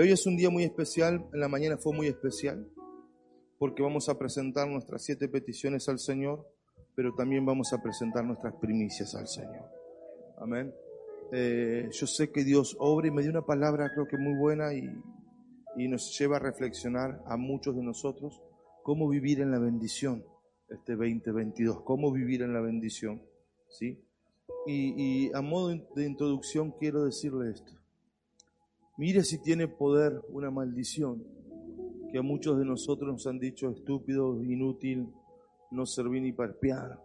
Hoy es un día muy especial, en la mañana fue muy especial, porque vamos a presentar nuestras siete peticiones al Señor, pero también vamos a presentar nuestras primicias al Señor. Amén. Eh, yo sé que Dios obra y me dio una palabra creo que muy buena y, nos lleva a reflexionar a muchos de nosotros cómo vivir en la bendición este 2022, cómo vivir en la bendición. ¿sí? Y a modo de introducción quiero decirle esto. Mire si tiene poder una maldición que a muchos de nosotros nos han dicho estúpido, inútil, no serví ni para espiar,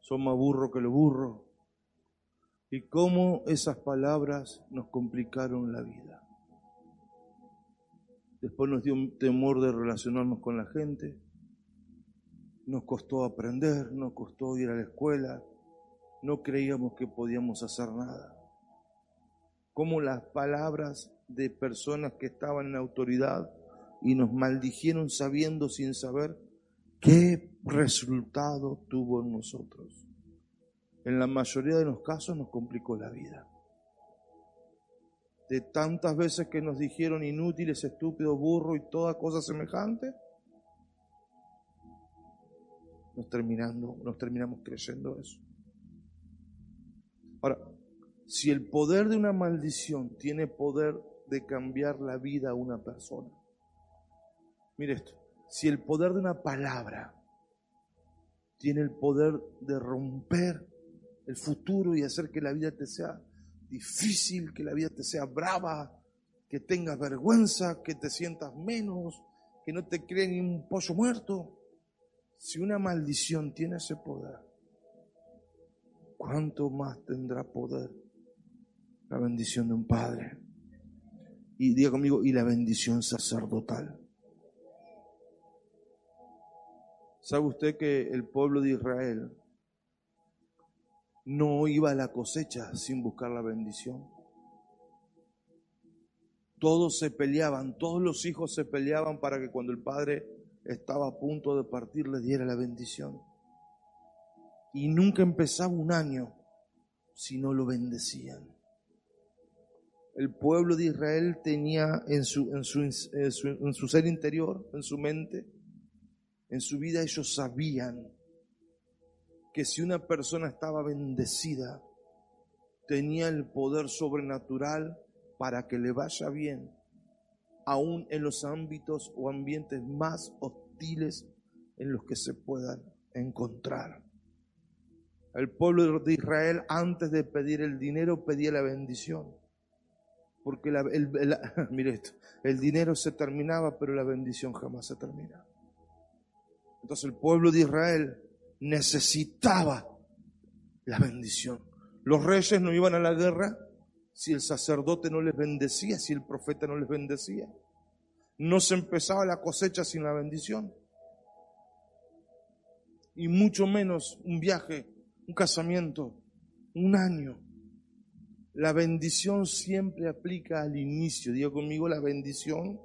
son más burro que lo burro. Y cómo esas palabras nos complicaron la vida. Después nos dio un temor de relacionarnos con la gente, nos costó aprender, nos costó ir a la escuela, no creíamos que podíamos hacer nada como las palabras de personas que estaban en autoridad y nos maldijeron sabiendo sin saber qué resultado tuvo en nosotros. En la mayoría de los casos nos complicó la vida. De tantas veces que nos dijeron inútiles, estúpidos, burro y toda cosa semejante, nos, terminando, nos terminamos creyendo eso. Ahora, si el poder de una maldición tiene poder de cambiar la vida a una persona. Mire esto, si el poder de una palabra tiene el poder de romper el futuro y hacer que la vida te sea difícil, que la vida te sea brava, que tengas vergüenza, que te sientas menos, que no te creen ni un pollo muerto. Si una maldición tiene ese poder, ¿cuánto más tendrá poder la bendición de un padre. Y diga conmigo, y la bendición sacerdotal. ¿Sabe usted que el pueblo de Israel no iba a la cosecha sin buscar la bendición? Todos se peleaban, todos los hijos se peleaban para que cuando el padre estaba a punto de partir le diera la bendición. Y nunca empezaba un año si no lo bendecían el pueblo de Israel tenía en su, en su, en su, ser interior, en su mente, en su vida, ellos sabían que si una persona estaba bendecida, tenía el poder sobrenatural para que le vaya bien, aún en los ámbitos o ambientes más hostiles en los que se puedan encontrar. El pueblo de Israel antes de pedir el dinero pedía la bendición porque el, mire esto, el dinero se terminaba, pero la bendición jamás se termina. Entonces el pueblo de Israel necesitaba la bendición. Los reyes no iban a la guerra si el sacerdote no les bendecía, si el profeta no les bendecía. No se empezaba la cosecha sin la bendición. Y mucho menos un viaje, un casamiento, un año, la bendición siempre aplica al inicio. Digo conmigo, la bendición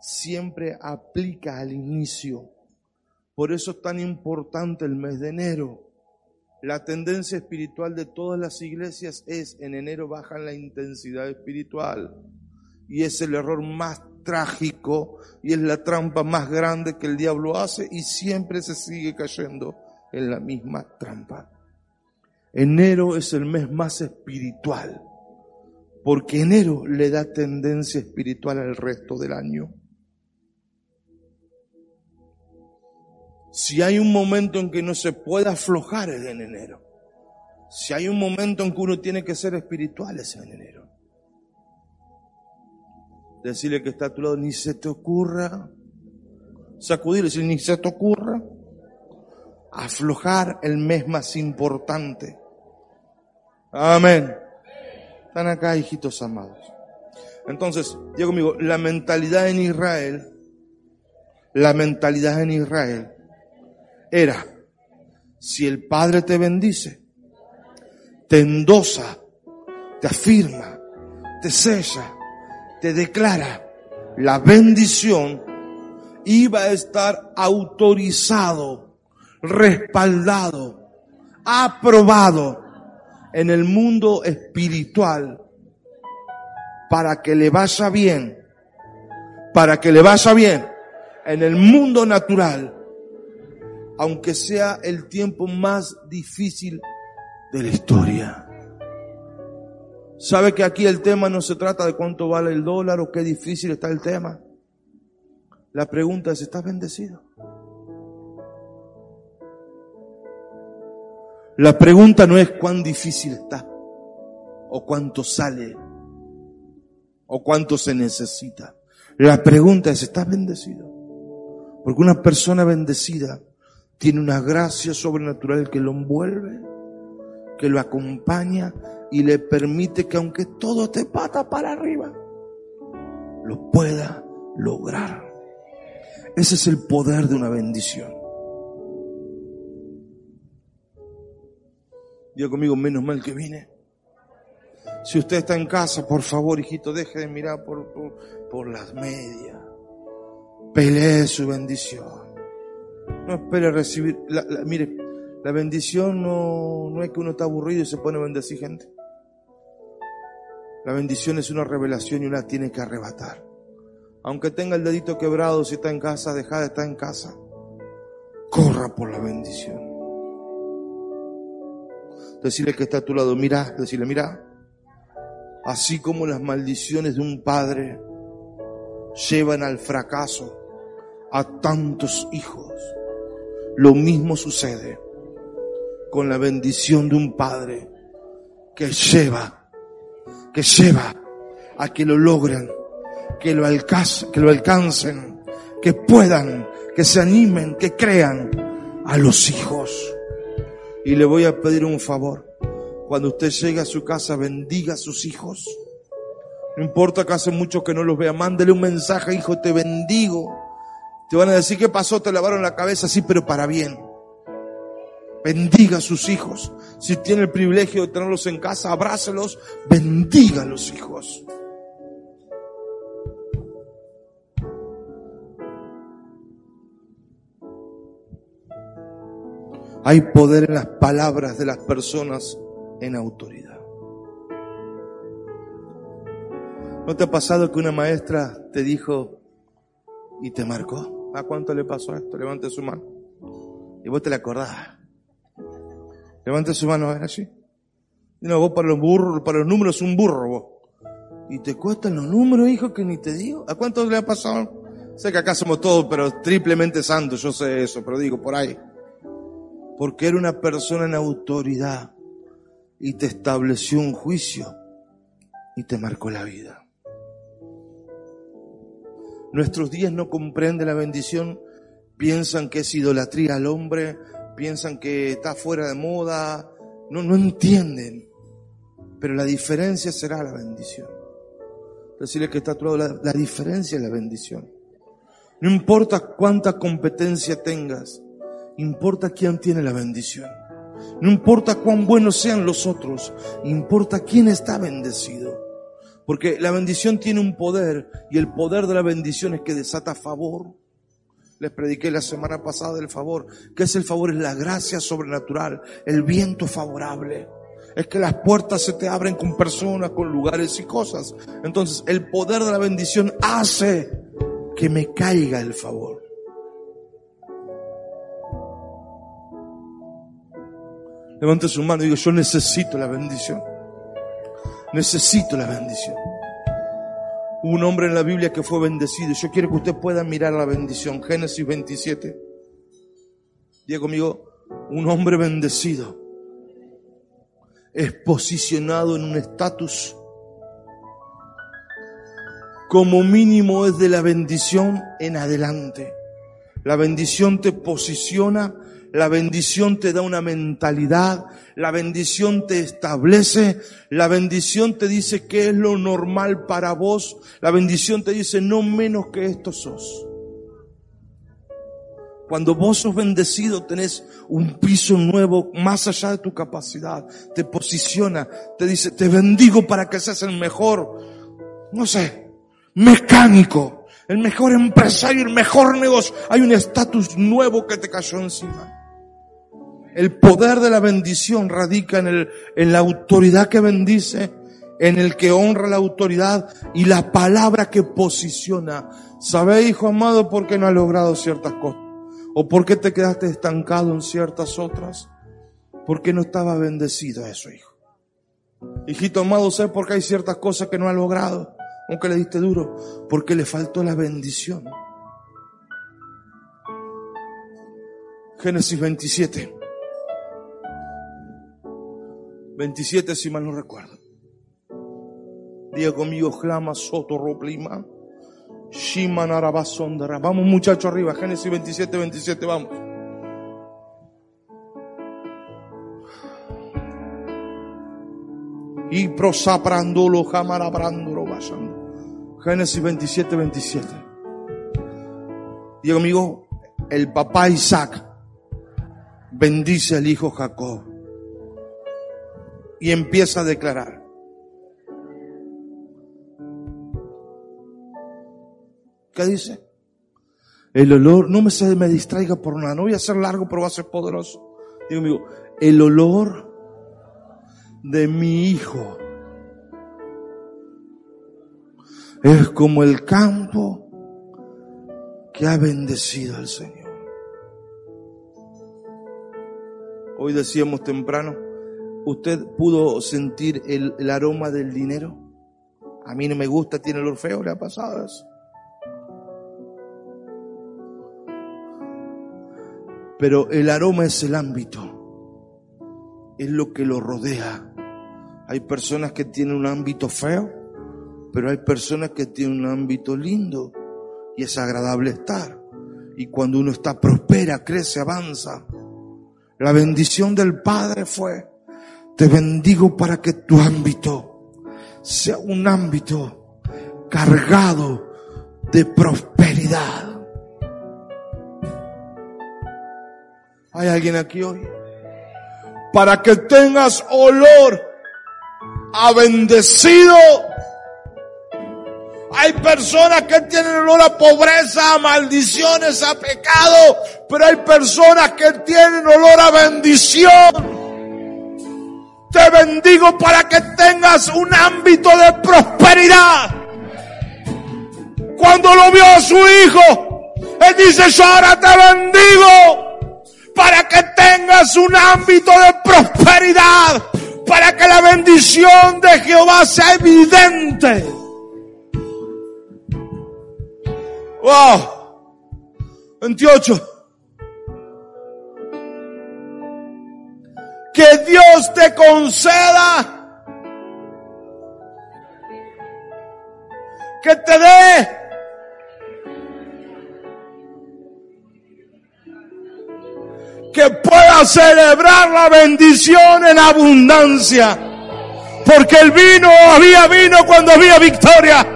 siempre aplica al inicio. Por eso es tan importante el mes de enero. La tendencia espiritual de todas las iglesias es en enero bajan la intensidad espiritual. Y es el error más trágico y es la trampa más grande que el diablo hace y siempre se sigue cayendo en la misma trampa. Enero es el mes más espiritual, porque enero le da tendencia espiritual al resto del año. Si hay un momento en que no se puede aflojar es en enero. Si hay un momento en que uno tiene que ser espiritual es en enero. Decirle que está a tu lado, ni se te ocurra. Sacudirle, decir, ni se te ocurra. Aflojar el mes más importante. Amén. Están acá, hijitos amados. Entonces, digo conmigo, la mentalidad en Israel, la mentalidad en Israel era, si el Padre te bendice, te endosa, te afirma, te sella, te declara la bendición, iba a estar autorizado, respaldado, aprobado en el mundo espiritual para que le vaya bien, para que le vaya bien en el mundo natural, aunque sea el tiempo más difícil de la historia. ¿Sabe que aquí el tema no se trata de cuánto vale el dólar o qué difícil está el tema? La pregunta es, ¿estás bendecido? La pregunta no es cuán difícil está, o cuánto sale, o cuánto se necesita. La pregunta es, ¿estás bendecido? Porque una persona bendecida tiene una gracia sobrenatural que lo envuelve, que lo acompaña y le permite que aunque todo te pata para arriba, lo pueda lograr. Ese es el poder de una bendición. Diga conmigo, menos mal que vine. Si usted está en casa, por favor, hijito, deje de mirar por, por, las medias. Pelee su bendición. No espere recibir. mire, la bendición no, no es que uno está aburrido y se pone a bendecir gente. La bendición es una revelación y una tiene que arrebatar. Aunque tenga el dedito quebrado, si está en casa, deja de estar en casa. Corra por la bendición. Decirle que está a tu lado, mira, decirle, mira, así como las maldiciones de un padre llevan al fracaso a tantos hijos, lo mismo sucede con la bendición de un padre que lleva que lleva a que lo logren, que lo, alcancen, que lo alcancen, que puedan, que se animen, que crean a los hijos. Y le voy a pedir un favor. Cuando usted llegue a su casa, bendiga a sus hijos. No importa que hace mucho que no los vea, mándele un mensaje, hijo, te bendigo. Te van a decir, ¿qué pasó? Te lavaron la cabeza, sí, pero para bien. Bendiga a sus hijos. Si tiene el privilegio de tenerlos en casa, abrácelos. Bendiga a los hijos. Hay poder en las palabras de las personas en autoridad. ¿No te ha pasado que una maestra te dijo y te marcó? ¿A cuánto le pasó esto? Levante su mano. Y vos te la acordás. Levante su mano, ver así. No, vos para los burros, para los números un burro vos. Y te cuestan los números, hijo, que ni te digo. ¿A cuántos le ha pasado? Sé que acá somos todos, pero triplemente santos, yo sé eso, pero digo por ahí. Porque era una persona en autoridad y te estableció un juicio y te marcó la vida. Nuestros días no comprenden la bendición, piensan que es idolatría al hombre, piensan que está fuera de moda, no, no entienden. Pero la diferencia será la bendición. Decirle que está a tu lado, la, la diferencia es la bendición. No importa cuánta competencia tengas, importa quién tiene la bendición. No importa cuán buenos sean los otros, importa quién está bendecido. Porque la bendición tiene un poder y el poder de la bendición es que desata favor, les prediqué la semana pasada del favor. ¿Qué es el favor? Es la gracia sobrenatural, el viento favorable. Es que las puertas se te abren con personas, con lugares y cosas. Entonces, el poder de la bendición hace que me caiga el favor. Levante su mano y digo, yo necesito la bendición. Necesito la bendición un hombre en la Biblia que fue bendecido. Yo quiero que usted pueda mirar la bendición. Génesis 27. Diga conmigo, un hombre bendecido es posicionado en un estatus como mínimo es de la bendición en adelante. La bendición te posiciona la bendición te da una mentalidad, la bendición te establece, la bendición te dice qué es lo normal para vos, la bendición te dice no menos que esto sos. Cuando vos sos bendecido tenés un piso nuevo más allá de tu capacidad, te posiciona, te dice, te bendigo para que seas el mejor, no sé, mecánico, el mejor empresario, el mejor negocio. Hay un estatus nuevo que te cayó encima. El poder de la bendición radica en, el, en la autoridad que bendice en el que honra la autoridad y la palabra que posiciona. ¿Sabéis, hijo amado, por qué no has logrado ciertas cosas? ¿O por qué te quedaste estancado en ciertas otras? Porque no estaba bendecido eso, hijo. Hijito amado, ¿sabes por qué hay ciertas cosas que no ha logrado? Aunque le diste duro. Porque le faltó la bendición. Génesis 27. 27 si mal no recuerdo. Diga conmigo, Clama Soto Roplima. Vamos muchachos arriba, Génesis 27, 27, vamos. Y prosaprándolo, jamarabrándolo, basando. Génesis 27, 27. Diga conmigo, el papá Isaac bendice al hijo Jacob y empieza a declarar. ¿Qué dice? El olor, no me, se me distraiga por nada, no voy a ser largo, pero va a ser poderoso. Digo, amigo, el olor de mi hijo es como el campo que ha bendecido al Señor. Hoy decíamos temprano, ¿usted pudo sentir el, aroma del dinero? A mí no me gusta, tiene el orfeo, le ha pasado eso. Pero el aroma es el ámbito, es lo que lo rodea. Hay personas que tienen un ámbito feo, pero hay personas que tienen un ámbito lindo y es agradable estar. Y cuando uno está prospera, crece, avanza. La bendición del Padre fue, te bendigo para que tu ámbito sea un ámbito cargado de prosperidad. ¿Hay alguien aquí hoy? Para que tengas olor a bendecido. Hay personas que tienen olor a pobreza, a maldiciones, a pecado, pero hay personas que tienen olor a bendición. Te bendigo para que tengas un ámbito de prosperidad. Cuando lo vio a su hijo, él dice, yo ahora te bendigo para que tengas un ámbito de prosperidad, para que la bendición de Jehová sea evidente. Wow. 28. Que Dios te conceda que te dé que pueda celebrar la bendición en abundancia. Porque el vino, había vino cuando había victoria.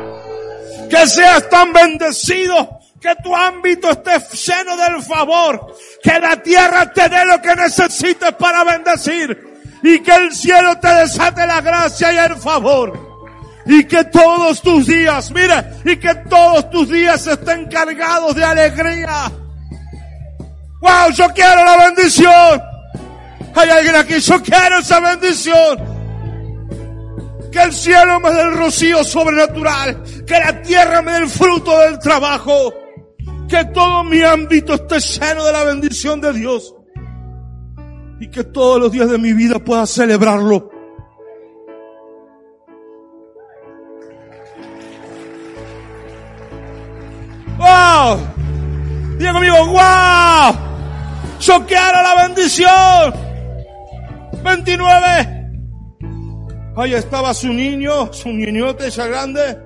Que seas tan bendecido, que tu ámbito esté lleno del favor, que la tierra te dé lo que necesites para bendecir y que el cielo te desate la gracia y el favor. Y que todos tus días, mire, y que todos tus días estén cargados de alegría Wow, yo quiero la bendición. Hay alguien aquí, yo quiero esa bendición. Que el cielo me dé el rocío sobrenatural. Que la tierra me dé el fruto del trabajo. Que todo mi ámbito esté lleno de la bendición de Dios. Y que todos los días de mi vida pueda celebrarlo. ¡Wow! Diga conmigo, ¡Wow! Yo quiero la bendición. 29. Ahí estaba su niño, su niñote ya grande,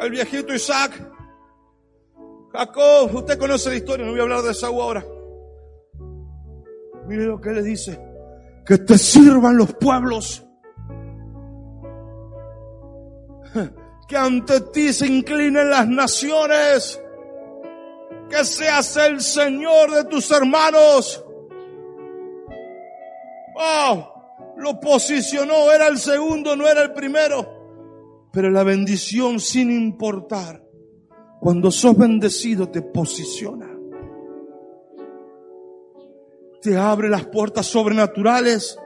el viejito Isaac. Jacob, usted conoce la historia, no voy a hablar de Esaú ahora. Mire lo que le dice. Que te sirvan los pueblos. Que ante ti se inclinen las naciones que seas el Señor de tus hermanos. Oh, lo posicionó, era el segundo, no era el primero. Pero la bendición sin importar, cuando sos bendecido te posiciona. Te abre las puertas sobrenaturales,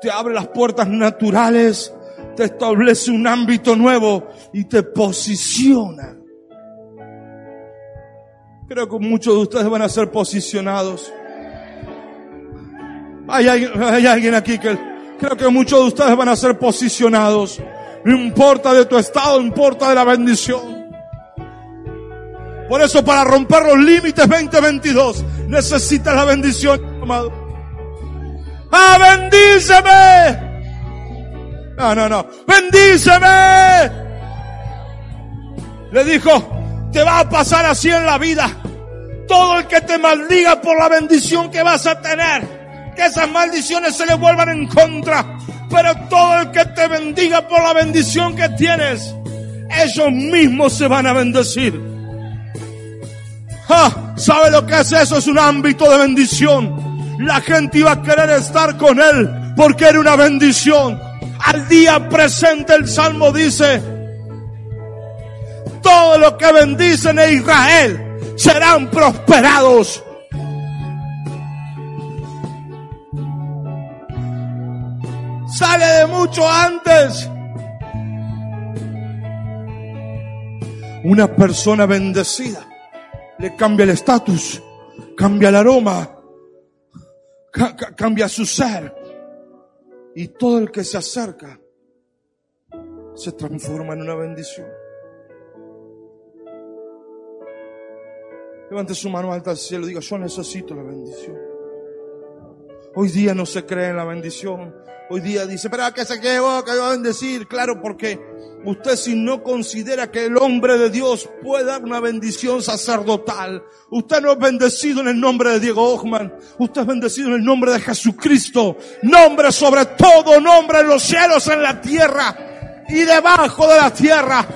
te abre las puertas naturales te establece un ámbito nuevo y te posiciona. Creo que muchos de ustedes van a ser posicionados. Hay, alguien aquí que creo que muchos de ustedes van a ser posicionados. No importa de tu estado, no importa de la bendición. Por eso para romper los límites 2022 necesitas la bendición, amado. ¡Ah, bendíceme! No, no, no. Bendíceme. Le dijo, te va a pasar así en la vida. Todo el que te maldiga por la bendición que vas a tener, que esas maldiciones se le vuelvan en contra. Pero todo el que te bendiga por la bendición que tienes, ellos mismos se van a bendecir. Ah, ¿Sabe lo que es eso? Es un ámbito de bendición. La gente iba a querer estar con él porque era una bendición. Al día presente el Salmo dice, todo lo que bendicen a Israel serán prosperados. Sale de mucho antes. Una persona bendecida le cambia el estatus, cambia el aroma, cambia su ser. Y todo el que se acerca se transforma en una bendición. Levante su mano alta al cielo y diga, yo necesito la bendición. Hoy día no se cree en la bendición. Hoy día dice, pero que se quede que va a bendecir. Claro, porque Usted si no considera que el hombre de Dios puede dar una bendición sacerdotal, usted no es bendecido en el nombre de Diego Ochman, usted es bendecido en el nombre de Jesucristo, nombre sobre todo nombre en los cielos, en la tierra y debajo de la tierra.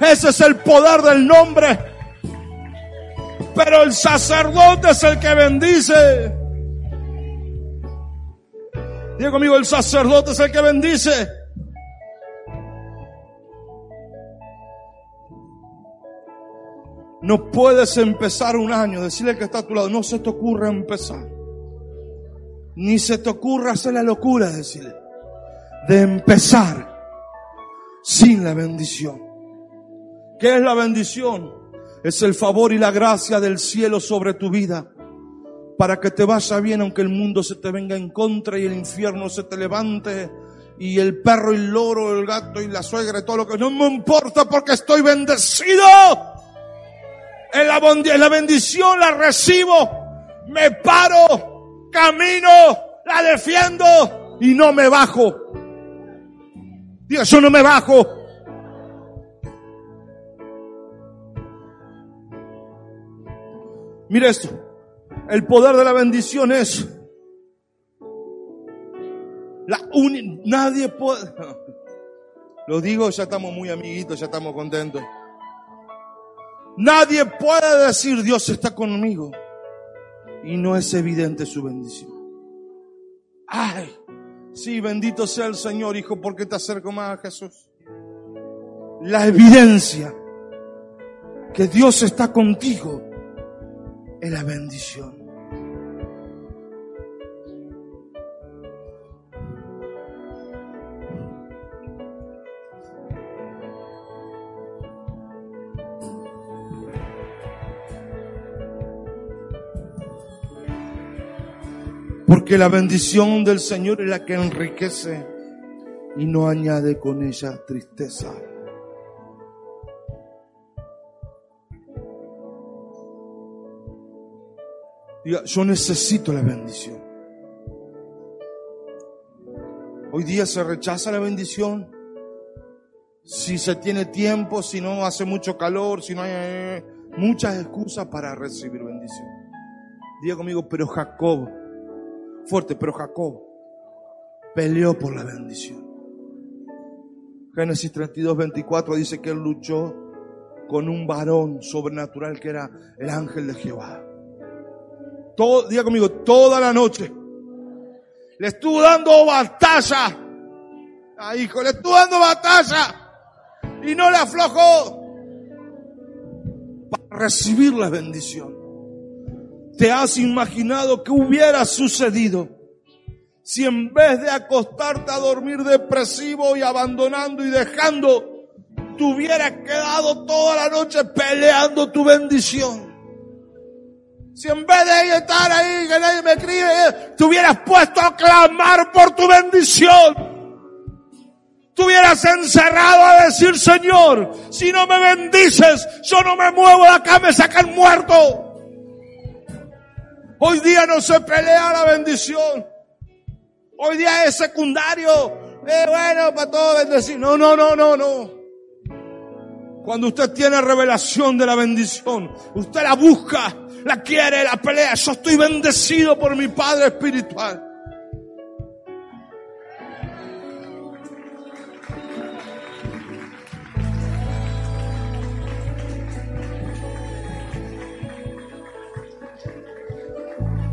Ese es el poder del nombre. Pero el sacerdote es el que bendice. Diga conmigo, el sacerdote es el que bendice. No puedes empezar un año, decirle que está a tu lado, no se te ocurra empezar. Ni se te ocurra hacer la locura, decirle, de empezar sin la bendición. ¿Qué es la bendición? Es el favor y la gracia del cielo sobre tu vida para que te vaya bien aunque el mundo se te venga en contra y el infierno se te levante y el perro y el loro, el gato y la suegra y todo lo que no me importa porque estoy bendecido. En la, bendición la recibo, me paro, camino, la defiendo y no me bajo. Diga, yo no me bajo. Mire esto. El poder de la bendición es la nadie puede. Lo digo, ya estamos muy amiguitos, ya estamos contentos. Nadie puede decir Dios está conmigo y no es evidente su bendición. Ay, sí, bendito sea el Señor, hijo, porque te acerco más a Jesús. La evidencia que Dios está contigo es la bendición. Porque la bendición del Señor es la que enriquece y no añade con ella tristeza. Diga, yo necesito la bendición. Hoy día se rechaza la bendición. Si se tiene tiempo, si no hace mucho calor, si no hay eh, muchas excusas para recibir bendición. Diga conmigo, pero Jacob fuerte, pero Jacob peleó por la bendición. Génesis 32, 24 dice que él luchó con un varón sobrenatural que era el ángel de Jehová. Todo, diga conmigo, toda la noche. Le estuvo dando batalla. A hijo, le estuvo dando batalla. Y no le aflojó. Para recibir la bendición. ¿Te has imaginado que hubiera sucedido Si en vez de acostarte a dormir depresivo y abandonando y dejando, tú hubieras quedado toda la noche peleando tu bendición. Si en vez de estar ahí, que nadie me escribe, te hubieras puesto a clamar por tu bendición. Te hubieras encerrado a decir, Señor, si no me bendices, yo no me muevo de acá, me sacan muerto. Hoy día no se pelea la bendición. Hoy día es secundario. Eh, bueno, para todo bendecir. No, no, no, no, no. Cuando usted tiene revelación de la bendición, usted la busca, la quiere, la pelea. Yo estoy bendecido por mi Padre Espiritual.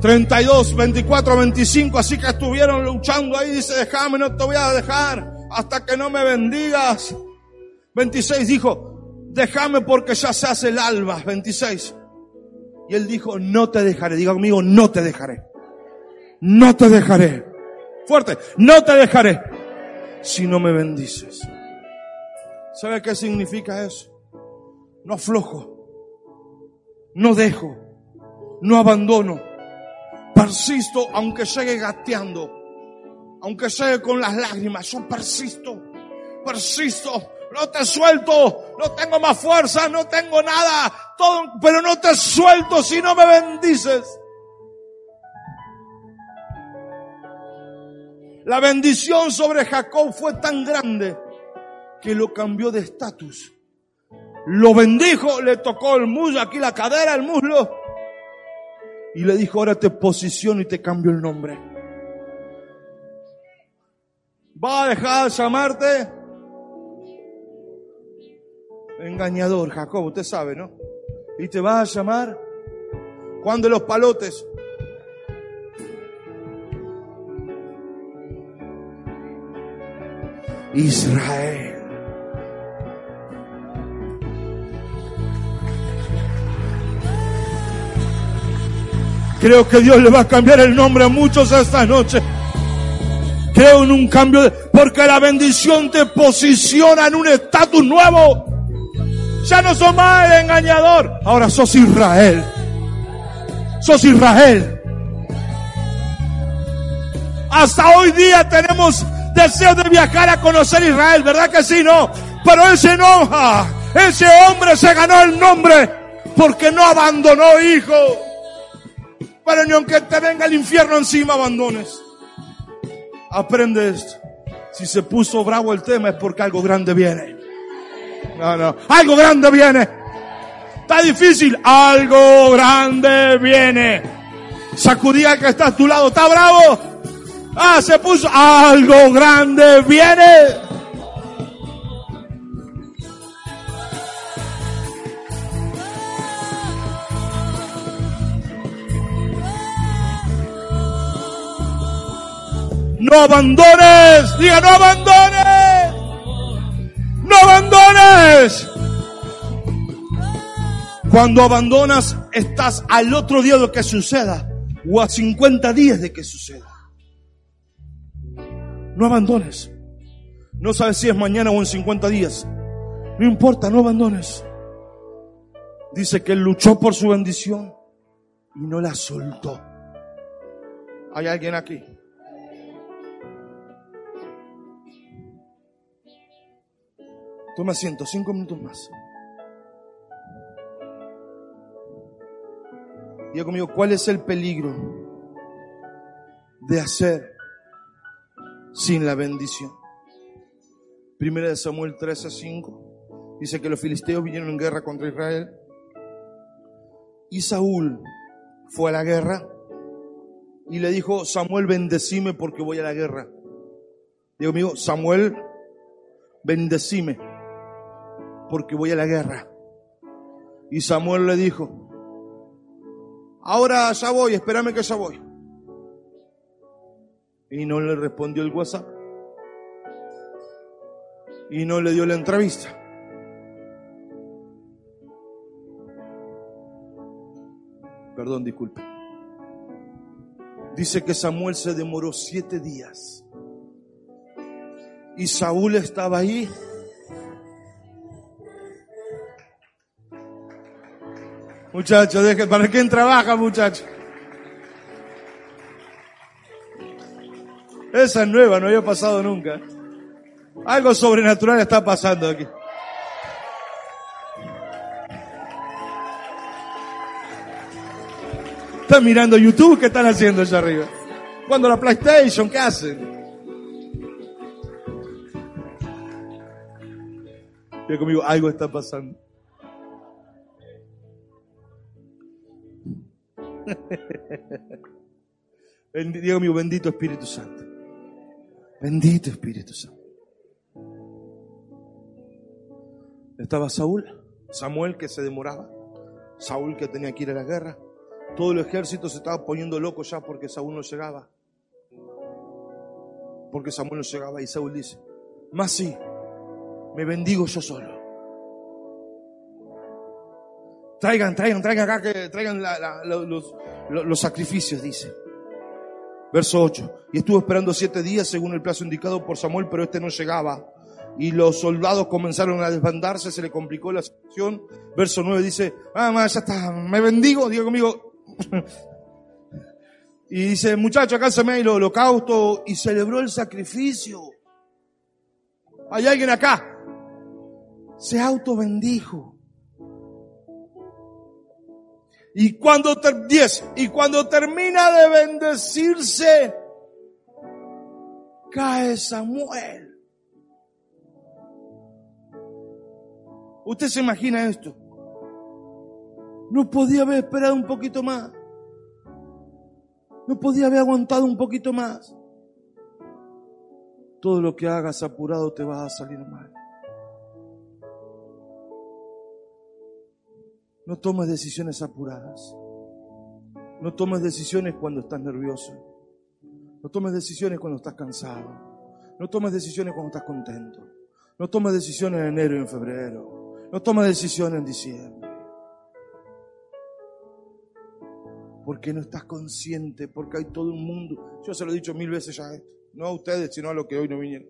32, 24, 25, así que estuvieron luchando ahí, dice, déjame, no te voy a dejar hasta que no me bendigas. 26 dijo, déjame porque ya se hace el alba. 26. Y él dijo, no te dejaré. Diga conmigo, no te dejaré. No te dejaré. Fuerte, no te dejaré si no me bendices. ¿Sabe qué significa eso? No aflojo, no dejo, no abandono Persisto aunque llegue gateando, aunque llegue con las lágrimas, yo persisto, persisto, no te suelto, no tengo más fuerza, no tengo nada, todo, pero no te suelto si no me bendices. La bendición sobre Jacob fue tan grande que lo cambió de estatus. Lo bendijo, le tocó el muslo, aquí la cadera, el muslo, y le dijo, ahora te posiciono y te cambio el nombre. ¿Va a dejar de llamarte? Engañador, Jacob, usted sabe, ¿no? Y te va a llamar cuando los palotes. Israel. Creo que Dios le va a cambiar el nombre a muchos esta noche. Creo en un cambio de, porque la bendición te posiciona en un estatus nuevo. Ya no sos más el engañador. Ahora sos Israel. Sos Israel. Hasta hoy día tenemos deseo de viajar a conocer Israel, ¿verdad que sí? No. Pero él se enoja. Ese hombre se ganó el nombre porque no abandonó hijo. Pero ni aunque te venga el infierno encima, abandones. Aprende esto. Si se puso bravo el tema es porque algo grande viene. No, no. Algo grande viene. Está difícil. Algo grande viene. Sacudía que está a tu lado. ¿Está bravo? Ah, se puso. Algo grande viene. No abandones, diga no abandones. Cuando abandonas, estás al otro día de lo que suceda o a 50 días de que suceda. No abandones. No sabes si es mañana o en 50 días. No importa, no abandones. Dice que luchó por su bendición y no la soltó. ¿Hay alguien aquí? Toma asiento, cinco minutos más. Diga conmigo, ¿cuál es el peligro de hacer sin la bendición? Primera de Samuel 13, 5 dice que los filisteos vinieron en guerra contra Israel y Saúl fue a la guerra y le dijo, Samuel, bendecime porque voy a la guerra. Digo, amigo, Samuel, bendecime porque voy a la guerra. Y Samuel le dijo, ahora ya voy, espérame que ya voy. Y no le respondió el WhatsApp. Y no le dio la entrevista. Perdón, disculpe. Dice que Samuel se demoró siete días. Y Saúl estaba ahí. Muchachos, ¿para quién trabaja, muchachos? Esa es nueva, no había pasado nunca. Algo sobrenatural está pasando aquí. Están mirando YouTube, ¿qué están haciendo allá arriba? Cuando la PlayStation, ¿qué hacen? Diga conmigo, algo está pasando. Diga conmigo, bendito Espíritu Santo. Bendito Espíritu Santo. Estaba Saúl, Samuel que se demoraba, Saúl que tenía que ir a la guerra. Todo el ejército se estaba poniendo loco ya porque Saúl no llegaba. Porque Samuel no llegaba y Saúl dice, más sí, me bendigo yo solo. Traigan, traigan, traigan acá, que traigan los, sacrificios, dice. Verso 8. Y estuvo esperando siete días según el plazo indicado por Samuel, pero este no llegaba. Y los soldados comenzaron a desbandarse, se le complicó la situación. Verso 9 dice, ah, ya está, me bendigo, digo conmigo. y dice, muchacho, acá se me el holocausto y celebró el sacrificio. Hay alguien acá. Se auto Y cuando, y cuando termina de bendecirse, cae Samuel. Usted se imagina esto. No podía haber esperado un poquito más. No podía haber aguantado un poquito más. Todo lo que hagas apurado te va a salir mal. No tomes decisiones apuradas. No tomes decisiones cuando estás nervioso. No tomes decisiones cuando estás cansado. No tomes decisiones cuando estás contento. No tomes decisiones en enero y en febrero. No tomes decisiones en diciembre. Porque no estás consciente, porque hay todo un mundo. Yo se lo he dicho mil veces ya esto. No a ustedes, sino a los que hoy no vinieron.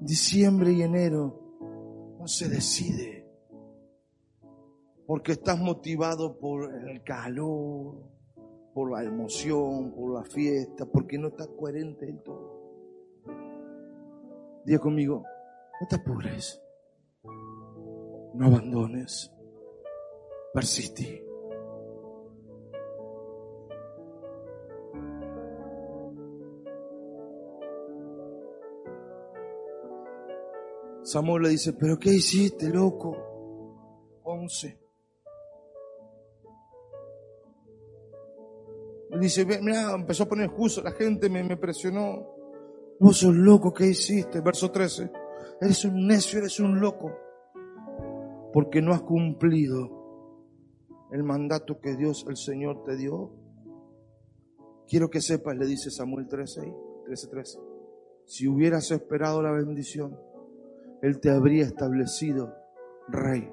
Diciembre y enero no se decide porque estás motivado por el calor, por la emoción, por la fiesta, porque no estás coherente en todo. Diga conmigo, no te apures, no abandones, persiste. Samuel le dice, pero ¿qué hiciste, loco? Once. Dice, mira, empezó a poner excusa, la gente me, me presionó. Vos sos loco, ¿qué hiciste? Verso 13. Eres un necio, eres un loco. Porque no has cumplido el mandato que Dios, el Señor, te dio. Quiero que sepas, le dice Samuel 13, 13, 13. Si hubieras esperado la bendición, Él te habría establecido rey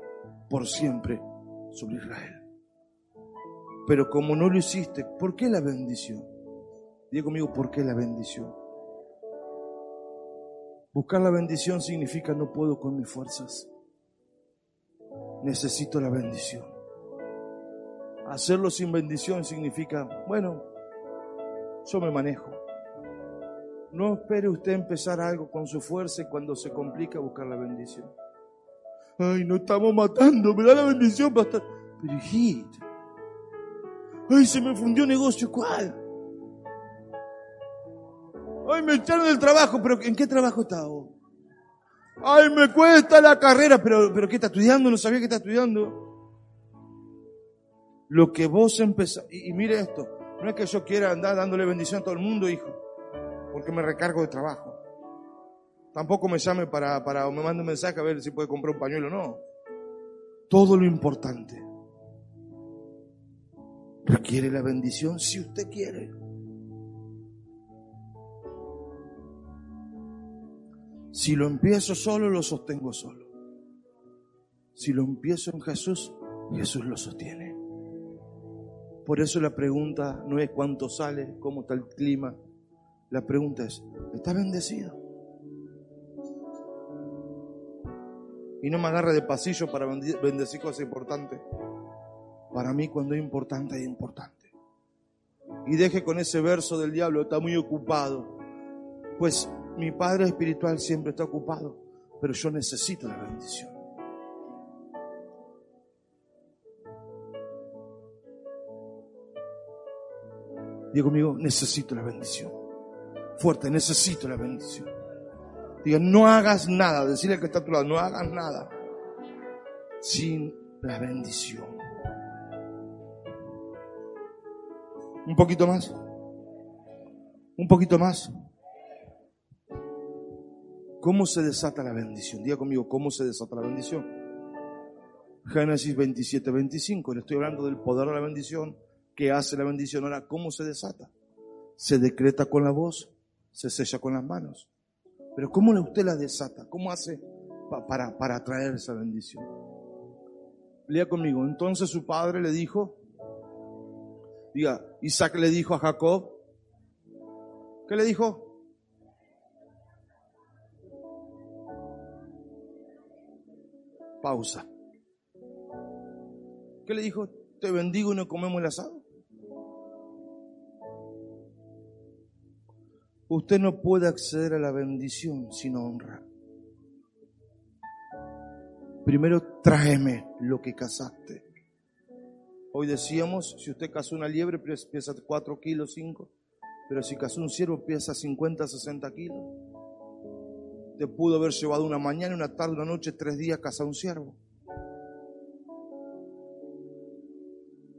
por siempre sobre Israel. Pero como no lo hiciste, ¿por qué la bendición? Diga conmigo, ¿por qué la bendición? Buscar la bendición significa no puedo con mis fuerzas. Necesito la bendición. Hacerlo sin bendición significa, bueno, yo me manejo. No espere usted empezar algo con su fuerza y cuando se complica buscar la bendición. Ay, no estamos matando, me da la bendición, pastor. Pero Ay, se me fundió negocio. ¿Cuál? Ay, me echaron del trabajo. ¿Pero en qué trabajo estaba? Ay, me cuesta la carrera. ¿Pero, pero qué está estudiando? No sabía que está estudiando. Lo que vos empezás... Y, mire esto. No es que yo quiera andar dándole bendición a todo el mundo, hijo. Porque me recargo de trabajo. Tampoco me llame para, para o me mande un mensaje a ver si puede comprar un pañuelo. No. Todo lo importante requiere la bendición si usted quiere. Si lo empiezo solo, lo sostengo solo. Si lo empiezo en Jesús, Jesús lo sostiene. Por eso la pregunta no es cuánto sale, cómo está el clima. La pregunta es, ¿está bendecido? Y no me agarre de pasillo para bendecir cosas importantes. Para mí cuando es importante es importante. Y deje con ese verso del diablo, está muy ocupado. Pues mi Padre Espiritual siempre está ocupado, pero yo necesito la bendición. Diga conmigo, necesito la bendición. Fuerte, necesito la bendición. Diga, no hagas nada. Decirle que está a tu lado, no hagas nada sin la bendición. Un poquito más. Un poquito más. ¿Cómo se desata la bendición? Diga conmigo, ¿cómo se desata la bendición? Génesis 27, 25. Le estoy hablando del poder de la bendición ¿Qué hace la bendición? Ahora, ¿cómo se desata? Se decreta con la voz, se sella con las manos. Pero ¿cómo usted la desata? ¿Cómo hace para, para esa bendición? Lea conmigo. Entonces su padre le dijo, diga, Isaac le dijo a Jacob, ¿qué le dijo? Pausa. ¿Qué le dijo? Te bendigo y no comemos el asado. Usted no puede acceder a la bendición sin honra. Primero tráeme lo que cazaste. Hoy decíamos, si usted cazó una liebre pesa 4 kilos, 5, pero si cazó un ciervo pesa 50, 60 kilos. Te pudo haber llevado una mañana, una tarde, una noche, tres días cazar un ciervo.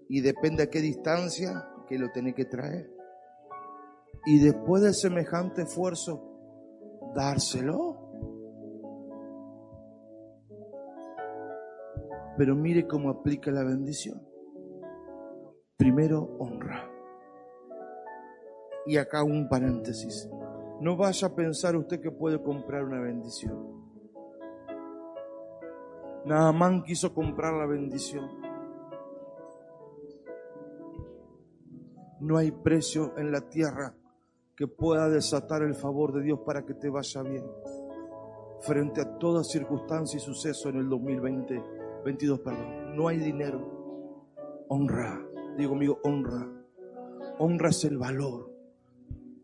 Y depende a qué distancia que lo tiene que traer y después de semejante esfuerzo, dárselo. Pero mire cómo aplica la bendición. Primero, honra. Y acá un paréntesis. No vaya a pensar usted que puede comprar una bendición. más quiso comprar la bendición. No hay precio en la tierra que pueda desatar el favor de Dios para que te vaya bien. Frente a toda circunstancia y suceso en el 2020, 22, perdón. No hay dinero. Honra. Digo, amigo, honra. Honra es el valor.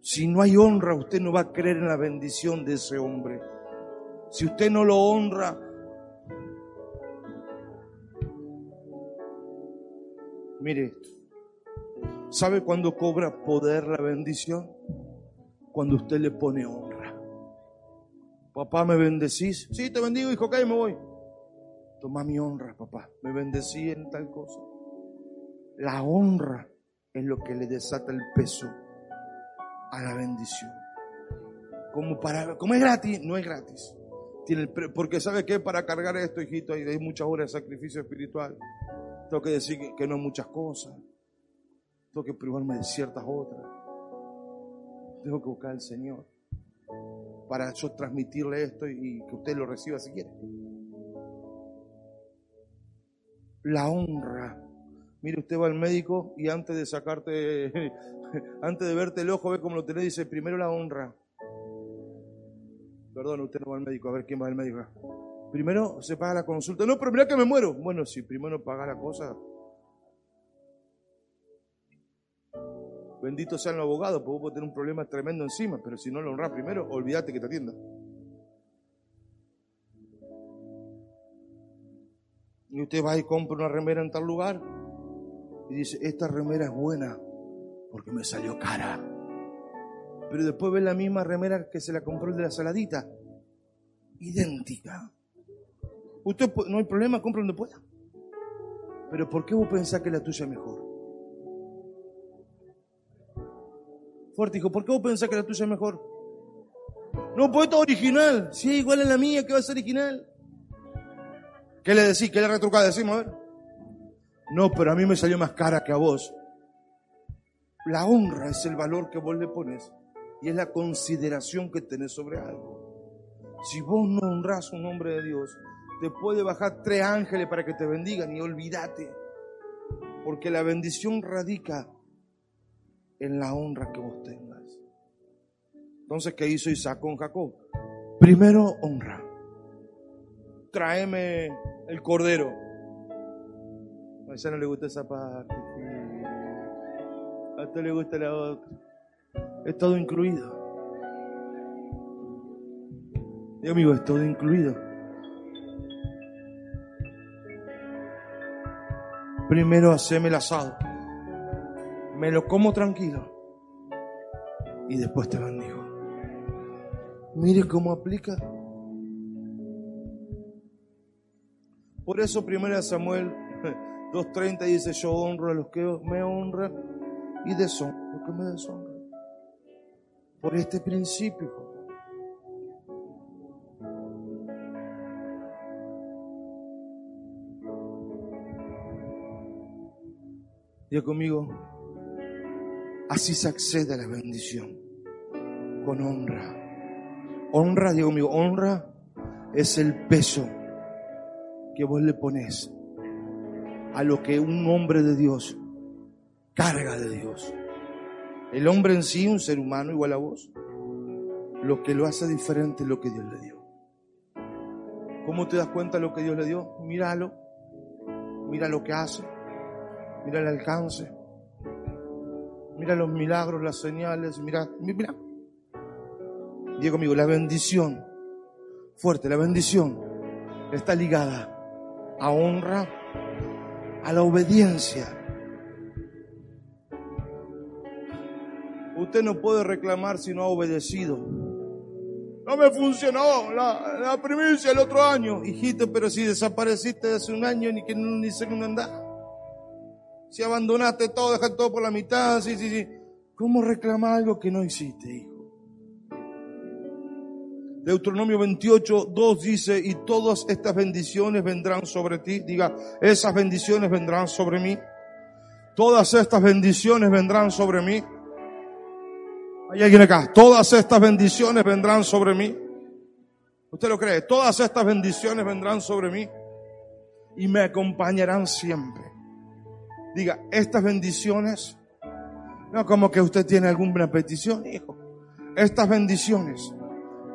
Si no hay honra, usted no va a creer en la bendición de ese hombre. Si usted no lo honra, mire, ¿sabe cuándo cobra poder la bendición? cuando usted le pone honra. Papá, ¿me bendecís? Sí, te bendigo, hijo, que me voy. Toma mi honra, papá. Me bendecí en tal cosa. La honra es lo que le desata el peso a la bendición. Como, para, como es gratis, no es gratis. Tiene porque sabe que para cargar esto, hijito, hay, muchas horas de sacrificio espiritual. Tengo que decir que, que no muchas cosas. Tengo que privarme de ciertas otras tengo que buscar al Señor para yo transmitirle esto y que usted lo reciba si quiere. La honra. Mire, usted va al médico y antes de sacarte, antes de verte el ojo, ve cómo lo tenés, dice primero la honra. Perdón, usted no va al médico, a ver quién va al médico. Primero se paga la consulta. No, pero mira que me muero. Bueno, si primero paga la cosa, Bendito sea el abogado, porque vos podés tener un problema tremendo encima, pero si no lo honras primero, olvídate que te atienda. Y usted va y compra una remera en tal lugar y dice, esta remera es buena porque me salió cara. Pero después ve la misma remera que se la compró el de la saladita. Idéntica. Usted no hay problema, compra donde pueda. Pero ¿por qué vos pensás que la tuya es mejor? Fuerte, hijo, ¿por qué vos pensás que la tuya es mejor? No, pues esta original. Sí, igual es la mía, que va a ser original. ¿Qué le decís? ¿Qué le retrucás? Decimos, a ver. No, pero a mí me salió más cara que a vos. La honra es el valor que vos le pones y es la consideración que tenés sobre algo. Si vos no honras un nombre de Dios, te puede bajar tres ángeles para que te bendigan y olvídate. Porque la bendición radica en la honra que vos tengas. Entonces, ¿qué hizo Isaac con Jacob? Primero, honra. Tráeme el cordero. A ella no le gusta esa parte. A usted le gusta la otra. Es todo incluido. Dios amigo, es todo incluido. Primero haceme el asado. Me lo como tranquilo. Y después te bendigo. Mire cómo aplica. Por eso primero Samuel 2.30 dice, yo honro a los que me honran y deshonro a los que me deshonran. Por este principio. Diga conmigo, así se accede a la bendición, con honra. Honra, digo conmigo, honra es el peso que vos le pones a lo que un hombre de Dios carga de Dios. El hombre en sí, un ser humano igual a vos, lo que lo hace diferente es lo que Dios le dio. ¿Cómo te das cuenta de lo que Dios le dio? Míralo, mira lo que hace mira el alcance, mira los milagros, las señales, mira, mira. Diga conmigo, la bendición, fuerte, la bendición está ligada a honra, a la obediencia. Usted no puede reclamar si no ha obedecido. No me funcionó la, la primicia el otro año. Hijito, pero si desapareciste hace un año ni que ni sé dónde andar. Si abandonaste todo, dejaste todo por la mitad, sí, sí, sí. ¿Cómo reclamar algo que no hiciste, hijo? Deuteronomio 28, 2 dice, y todas estas bendiciones vendrán sobre ti. Diga, esas bendiciones vendrán sobre mí. Todas estas bendiciones vendrán sobre mí. Hay alguien acá. Todas estas bendiciones vendrán sobre mí. ¿Usted lo cree? Todas estas bendiciones vendrán sobre mí y me acompañarán siempre. Diga, estas bendiciones, no como que usted tiene alguna petición, hijo. Estas bendiciones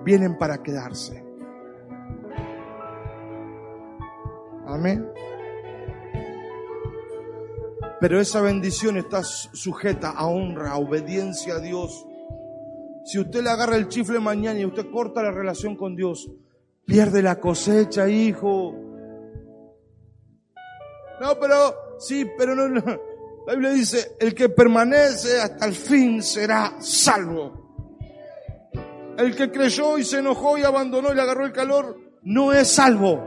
vienen para quedarse. Amén. Pero esa bendición está sujeta a honra, a obediencia a Dios. Si usted le agarra el chifle mañana y usted corta la relación con Dios, pierde la cosecha, hijo. No, pero Sí, pero no, La Biblia dice, el que permanece hasta el fin será salvo. El que creyó y se enojó y abandonó y le agarró el calor, no es salvo.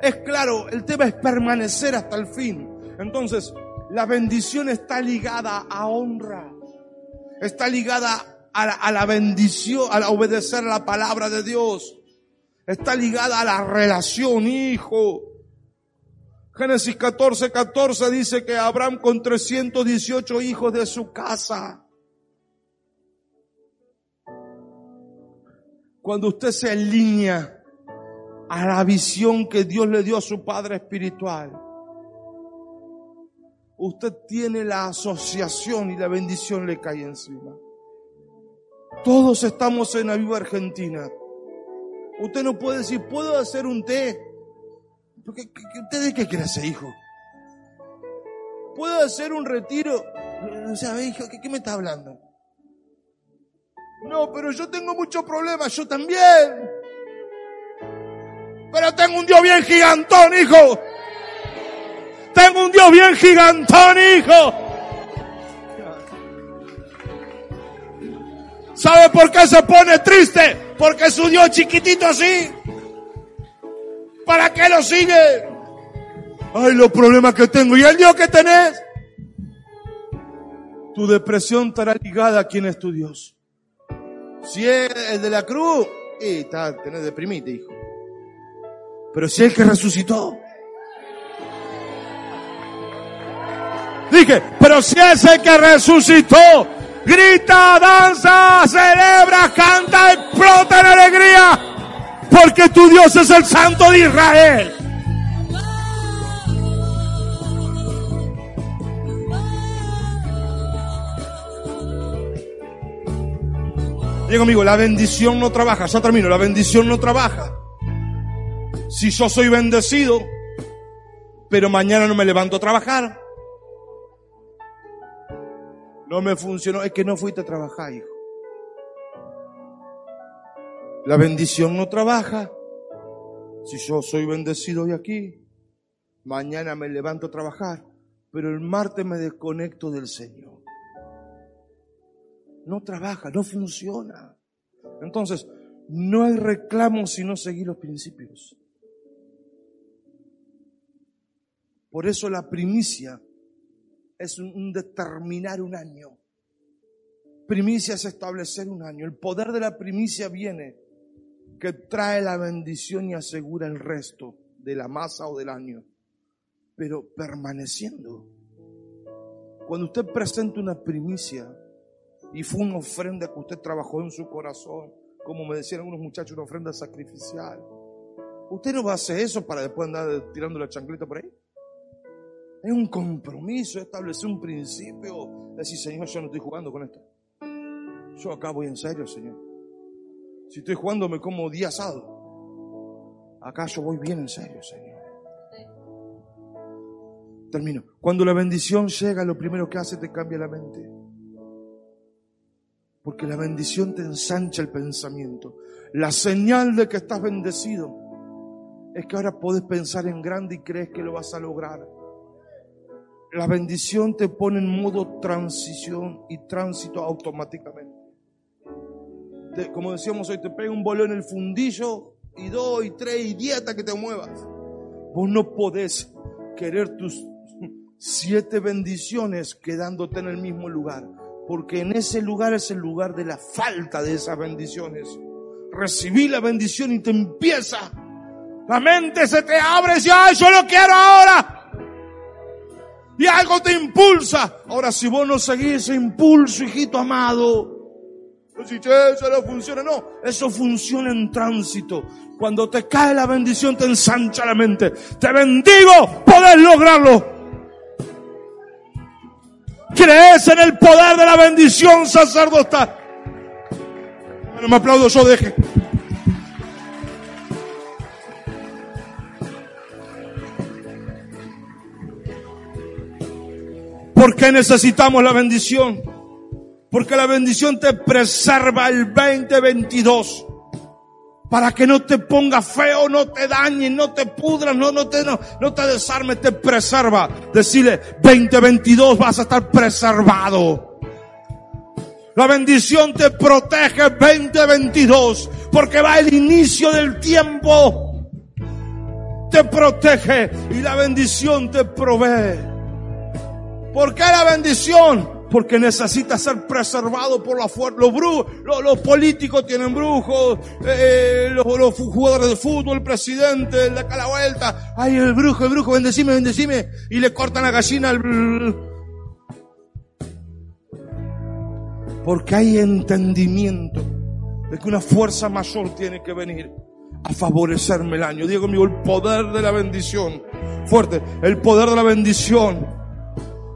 Es claro, el tema es permanecer hasta el fin. Entonces, la bendición está ligada a honra. Está ligada a la, la bendición, a obedecer a la palabra de Dios. Está ligada a la relación, hijo. Génesis 14, 14 dice que Abraham con 318 hijos de su casa. Cuando usted se alinea a la visión que Dios le dio a su Padre Espiritual, usted tiene la asociación y la bendición le cae encima. Todos estamos en la viva Argentina. Usted no puede decir, ¿puedo hacer un té? ¿Qué, usted de qué quiere hacer, hijo? ¿Puedo hacer un retiro? O sea, hijo, ¿qué, me está hablando? No, pero yo tengo muchos problemas, yo también. Pero tengo un Dios bien gigantón, hijo. Tengo un Dios bien gigantón, hijo. ¿Sabe por qué se pone triste? Porque su Dios chiquitito así. ¿Para qué lo sigue? Ay, los problemas que tengo. ¿Y el Dios que tenés? Tu depresión estará ligada a quién es tu Dios. Si es el de la cruz, y está, tenés deprimido, hijo. Pero si es el que resucitó. Dije, pero si es el que resucitó, grita, danza, celebra, canta, explota en alegría porque tu Dios es el Santo de Israel. Digo amigo, la bendición no trabaja, ya termino, la bendición no trabaja. Si yo soy bendecido, pero mañana no me levanto a trabajar. No me funcionó, es que no fuiste a trabajar, hijo. La bendición no trabaja. Si yo soy bendecido hoy aquí, mañana me levanto a trabajar, pero el martes me desconecto del Señor. No trabaja, no funciona. Entonces, no hay reclamo si no seguir los principios. Por eso la primicia es un, determinar un año. Primicia es establecer un año. El poder de la primicia viene que trae la bendición y asegura el resto de la masa o del año, pero permaneciendo. Cuando usted presenta una primicia y fue una ofrenda que usted trabajó en su corazón, como me decían algunos muchachos, una ofrenda sacrificial, usted no va a hacer eso para después andar tirando la chancleta por ahí. Es un compromiso, establecer un principio. Decir, Señor, yo no estoy jugando con esto. Yo acá voy en serio, Señor. Si estoy jugando, me como día asado. Acá yo voy bien en serio, Señor. Termino. Cuando la bendición llega, lo primero que hace te cambia la mente. Porque la bendición te ensancha el pensamiento. La señal de que estás bendecido es que ahora puedes pensar en grande y crees que lo vas a lograr. La bendición te pone en modo transición y tránsito automáticamente. como decíamos hoy, te pega un bolón en el fundillo y dos y tres y dieta que te muevas. Vos no podés querer tus siete bendiciones quedándote en el mismo lugar, porque en ese lugar es el lugar de la falta de esas bendiciones. Recibí la bendición y te empieza. La mente se te abre y dice, ay, yo lo quiero ahora y algo te impulsa. Ahora, si vos no seguís ese impulso, hijito amado, si eso no funciona, no, eso funciona en tránsito. Cuando te cae la bendición, te ensancha la mente. Te bendigo, podés lograrlo. ¿Crees en el poder de la bendición sacerdotal? No me aplaudo yo, deje. ¿Por qué necesitamos la bendición? Porque la bendición te preserva el 2022 para que no te ponga feo, no te dañe, no te pudra, no, no te, no, no te desarme, te preserva. Decirle, 2022 vas a estar preservado. La bendición te protege 2022 porque va el inicio del tiempo. Te protege y la bendición te provee. ¿Por qué la bendición? Porque necesita ser preservado por la fuerza. Los, brujos, los, políticos tienen brujos, eh, los, jugadores de fútbol, el presidente, le da la vuelta. Ay, el brujo, el brujo, bendecime, bendecime. Y le cortan la gallina al... Porque hay entendimiento de que una fuerza mayor tiene que venir a favorecerme el año. Diego mío, el poder de la bendición. Fuerte, el poder de la bendición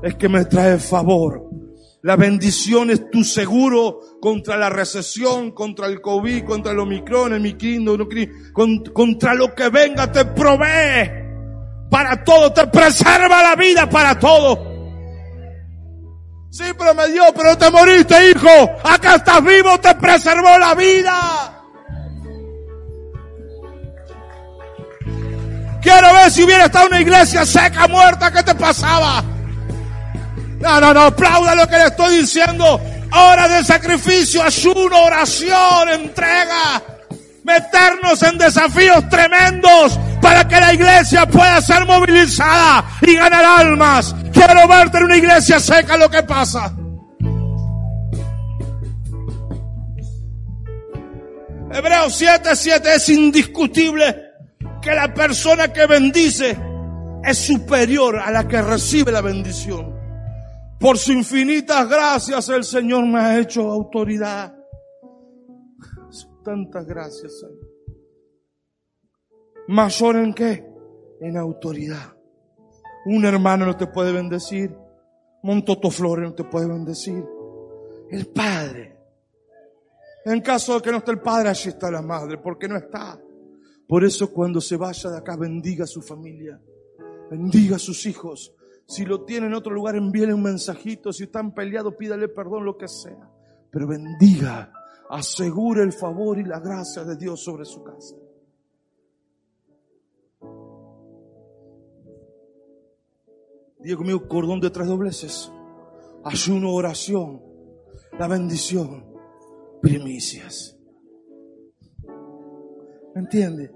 es que me trae favor. La bendición es tu seguro contra la recesión, contra el COVID, contra el Omicron, el Miquindo, contra lo que venga, te provee para todo, te preserva la vida para todo. Sí, pero me dio, pero te moriste, hijo. Acá estás vivo, te preservó la vida. Quiero ver si hubiera estado una iglesia seca, muerta, ¿qué te pasaba? No, no, no, aplauda lo que le estoy diciendo. Hora de sacrificio, ayuno, oración, entrega. Meternos en desafíos tremendos para que la iglesia pueda ser movilizada y ganar almas. Quiero verte en una iglesia seca lo que pasa. Hebreos 7, 7 es indiscutible que la persona que bendice es superior a la que recibe la bendición. Por su infinitas gracias el Señor me ha hecho autoridad. Tantas gracias, Señor. ¿Mayor en qué? En autoridad. Un hermano no te puede bendecir. Montoto Flores no te puede bendecir. El Padre. En caso de que no esté el padre, allí está la madre, porque no está. Por eso cuando se vaya de acá, bendiga a su familia, bendiga a sus hijos. Si lo tiene en otro lugar, envíele un mensajito. Si están peleados, pídale perdón, lo que sea. Pero bendiga, asegure el favor y la gracia de Dios sobre su casa. Diga conmigo, cordón de tres dobleces. Ayuno, oración, la bendición, primicias. ¿Me entiende?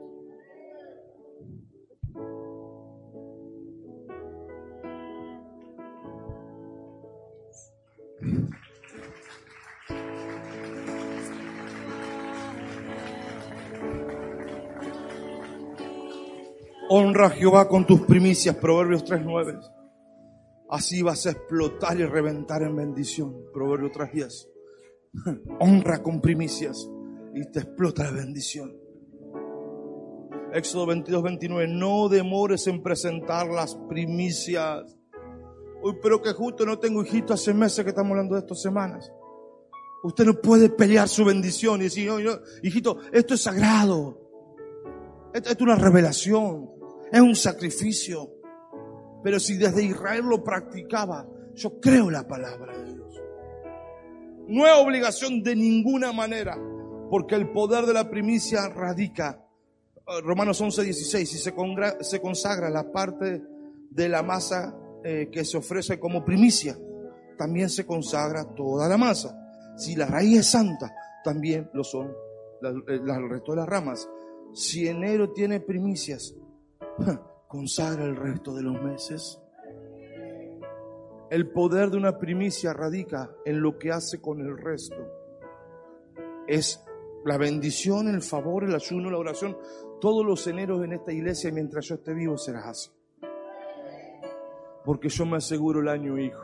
Honra a Jehová con tus primicias, Proverbios 3.9. Así vas a explotar y reventar en bendición, Proverbios 3.10. Honra con primicias y te explota la bendición. Éxodo 22, 29. No demores en presentar las primicias. Uy, pero que justo no tengo hijito hace meses que estamos hablando de estas semanas. Usted no puede pelear su bendición y decir, hijito, esto es sagrado. Esto es una revelación. Es un sacrificio. Pero si desde Israel lo practicaba, yo creo la palabra de Dios. No es obligación de ninguna manera, porque el poder de la primicia radica. Eh, Romanos 11, 16, si se, se consagra la parte de la masa eh, que se ofrece como primicia, también se consagra toda la masa. Si la raíz es santa, también lo son el resto de las ramas. Si enero tiene primicias, consagra el resto de los meses. El poder de una primicia radica en lo que hace con el resto. Es la bendición, el favor, el ayuno, la oración. Todos los eneros en esta iglesia, mientras yo esté vivo, será así. Porque yo me aseguro el año, hijo.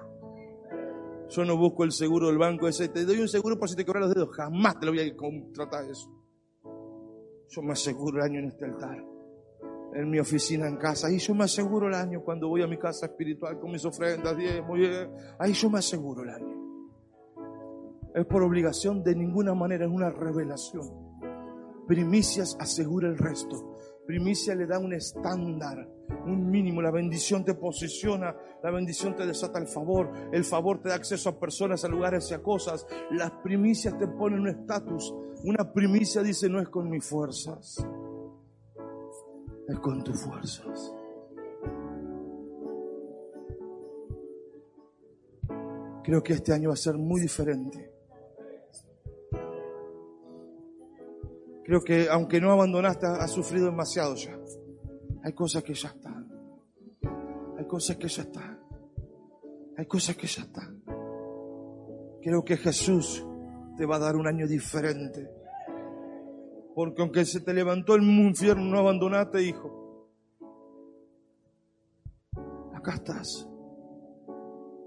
Yo no busco el seguro del banco ese. Te doy un seguro por si te quebras los dedos. Jamás te lo voy a contratar eso. Yo me aseguro el año en este altar en mi oficina en casa. Ahí yo me aseguro el año cuando voy a mi casa espiritual con mis ofrendas. Ahí yo me aseguro el año. Es por obligación, de ninguna manera, es una revelación. Primicias asegura el resto. Primicia le da un estándar, un mínimo. La bendición te posiciona, la bendición te desata el favor, el favor te da acceso a personas, a lugares y a cosas. Las primicias te ponen un estatus. Una primicia dice no es con mis fuerzas es con tus fuerzas. Creo que este año va a ser muy diferente. Creo que aunque no abandonaste, has sufrido demasiado ya. Hay cosas que ya están. Hay cosas que ya están. Hay cosas que ya están. Creo que Jesús te va a dar un año diferente. Porque aunque se te levantó el infierno, no abandonaste, hijo. Acá estás.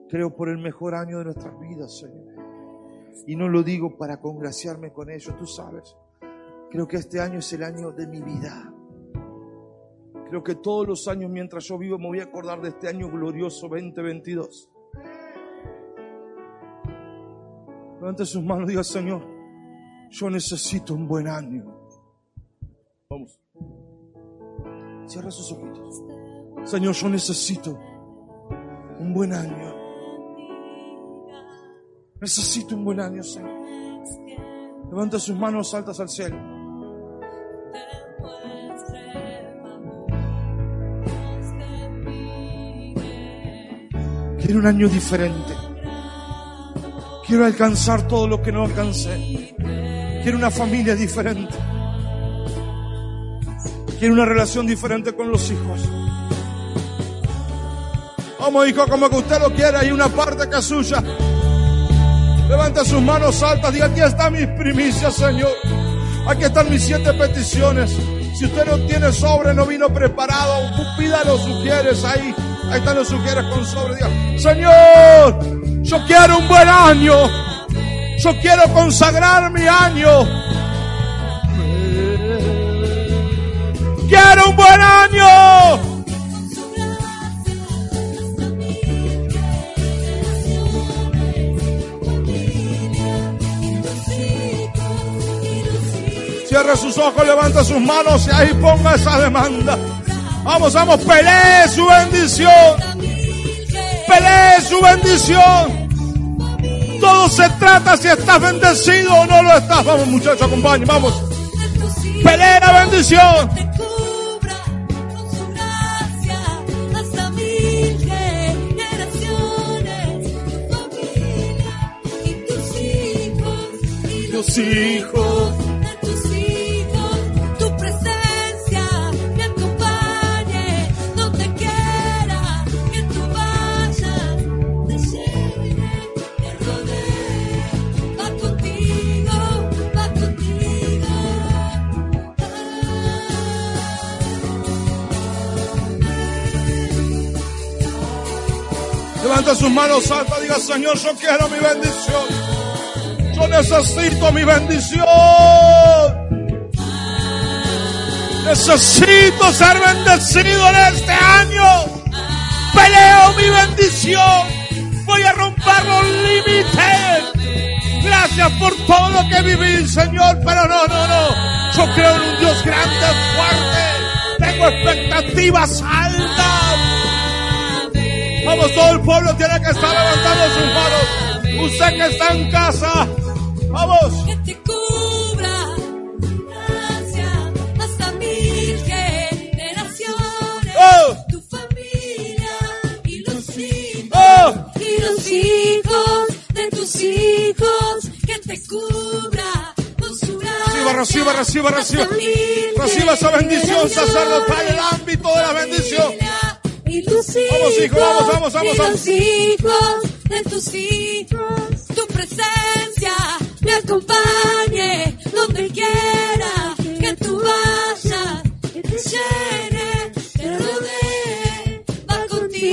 Creo por el mejor año de nuestras vidas, Señor. Y no lo digo para congraciarme con ellos, tú sabes. Creo que este año es el año de mi vida. Creo que todos los años mientras yo vivo me voy a acordar de este año glorioso 2022. Levante sus manos y diga, Señor, yo necesito un buen año. Vamos. Cierra sus ojitos. Señor, yo necesito un buen año. Necesito un buen año, Señor. Levanta sus manos altas al cielo. Quiero un año diferente. Quiero alcanzar todo lo que no alcancé. Quiero una familia diferente. Quiere una relación diferente con los hijos. Vamos, hijo, como que usted lo quiera, hay una parte que es suya. Levanta sus manos altas, diga, aquí están mis primicias, Señor. Aquí están mis siete peticiones. Si usted no tiene sobre, no vino preparado, pídalo, sugieres ahí. Ahí están los sugieres con sobre. Diga, Señor, yo quiero un buen año. Yo quiero consagrar mi año. Quiero un buen año. Cierre sus ojos, levanta sus manos y ahí ponga esa demanda. Vamos, vamos, pelee su bendición. Pelee su bendición. Todo se trata si estás bendecido o no lo estás. Vamos, muchachos, acompañen, vamos. Pelee la bendición. Tus hijos. de tus hijos, tu presencia me acompañe, no te quiera que tú vayas, te llene, te rodee, va contigo, va contigo. Levanta sus manos altas, diga Señor, yo quiero mi bendición. Necesito mi bendición. Necesito ser bendecido en este año. Peleo mi bendición. Voy a romper los límites. Gracias por todo lo que viví, Señor. Pero no, no, no. Yo creo en un Dios grande, fuerte. Tengo expectativas altas. Vamos, todo el pueblo tiene que estar levantando sus manos. Usted que está en casa, y los hijos de tus hijos que te cubra con su gracia. Reciba, reciba, reciba, reciba. Reciba esa bendición sacerdotal, el ámbito de la bendición. Y tus Vamos, hijos, vamos, vamos, vamos, y vamos. los hijos de tus hijos, tu presencia me acompañe donde quiera que tú vayas, que te llene,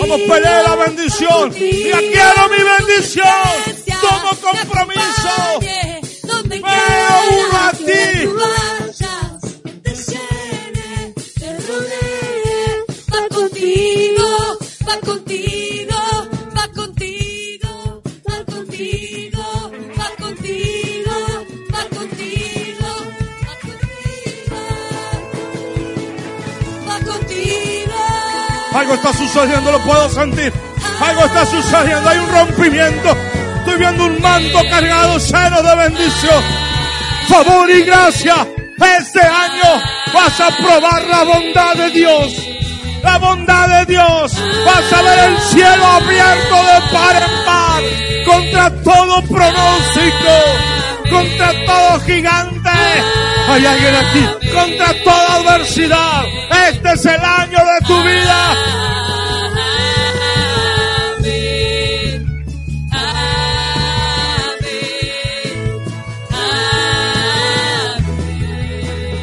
Vamos, pelea la bendición. Diga, quiero mi bendición. Tomo compromiso. Me uno a ti. Algo está sucediendo, lo puedo sentir. Algo está sucediendo, hay un rompimiento. Estoy viendo un manto cargado lleno de bendición. Favor y gracia. Este año vas a probar la bondad de Dios. La bondad de Dios. Vas a ver el cielo abierto de par en par. Contra todo pronóstico. Contra todo gigante. Hay alguien aquí contra toda adversidad. Este es el año de tu vida.